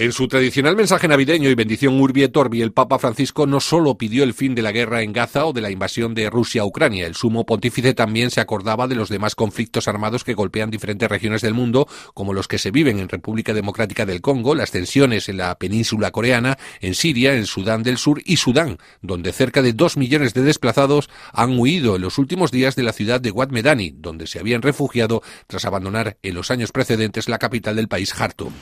En su tradicional mensaje navideño y bendición Urbi et Orbi, el Papa Francisco no solo pidió el fin de la guerra en Gaza o de la invasión de Rusia a Ucrania, el sumo pontífice también se acordaba de los demás conflictos armados que golpean diferentes regiones del mundo, como los que se viven en República Democrática del Congo, las tensiones en la península coreana, en Siria, en Sudán del Sur y Sudán, donde cerca de dos millones de desplazados han huido en los últimos días de la ciudad de Wad Medani, donde se habían refugiado tras abandonar en los años precedentes la capital del país, Jartum.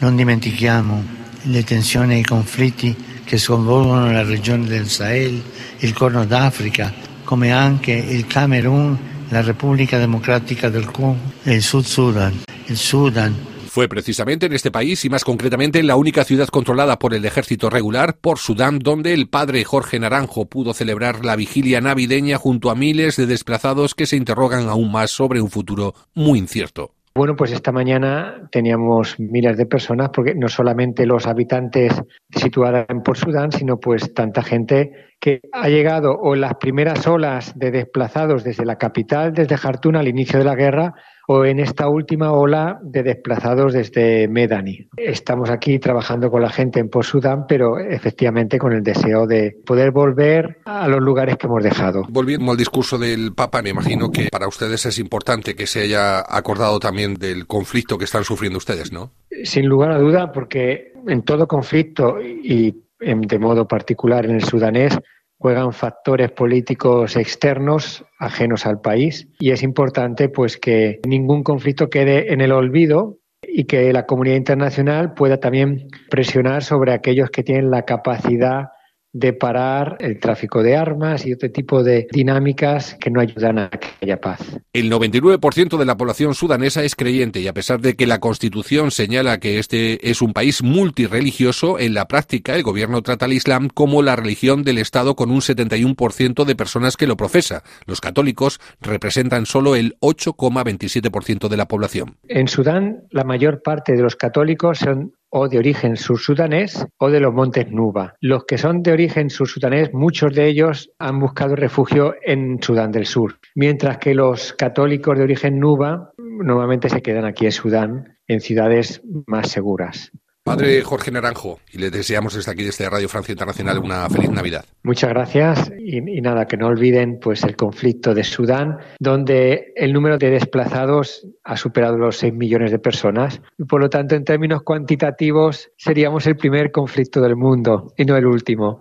Le tensioni e i conflitti che sconvolgono la regione del Sahel, il Corno d'Africa, come anche il Camerun, la República Democrática del Congo e il Sud Sudan, il Sudan, Fue precisamente en este país y más concretamente en la única ciudad controlada por el ejército regular, por Sudán, donde el padre Jorge Naranjo pudo celebrar la vigilia navideña junto a miles de desplazados que se interrogan aún más sobre un futuro muy incierto. Bueno, pues esta mañana teníamos miles de personas, porque no solamente los habitantes situados en Port Sudán, sino pues tanta gente que ha llegado o en las primeras olas de desplazados desde la capital, desde Jartún al inicio de la guerra, o en esta última ola de desplazados desde Medani. Estamos aquí trabajando con la gente en Post-Sudán, pero efectivamente con el deseo de poder volver a los lugares que hemos dejado. Volviendo al discurso del Papa, me imagino que para ustedes es importante que se haya acordado también del conflicto que están sufriendo ustedes, ¿no? Sin lugar a duda, porque en todo conflicto y de modo particular en el sudanés, juegan factores políticos externos ajenos al país. Y es importante pues que ningún conflicto quede en el olvido y que la comunidad internacional pueda también presionar sobre aquellos que tienen la capacidad de parar el tráfico de armas y otro tipo de dinámicas que no ayudan a que haya paz. El 99% de la población sudanesa es creyente y a pesar de que la Constitución señala que este es un país multireligioso, en la práctica el gobierno trata al Islam como la religión del Estado con un 71% de personas que lo profesa. Los católicos representan solo el 8,27% de la población. En Sudán, la mayor parte de los católicos son o de origen sursudanés o de los montes Nuba. Los que son de origen sursudanés, muchos de ellos han buscado refugio en Sudán del Sur, mientras que los católicos de origen Nuba normalmente se quedan aquí en Sudán, en ciudades más seguras. Padre Jorge Naranjo, y le deseamos desde aquí, desde Radio Francia Internacional, una feliz Navidad. Muchas gracias y, nada, que no olviden pues el conflicto de Sudán, donde el número de desplazados ha superado los 6 millones de personas y por lo tanto en términos cuantitativos seríamos el primer conflicto del mundo y no el último.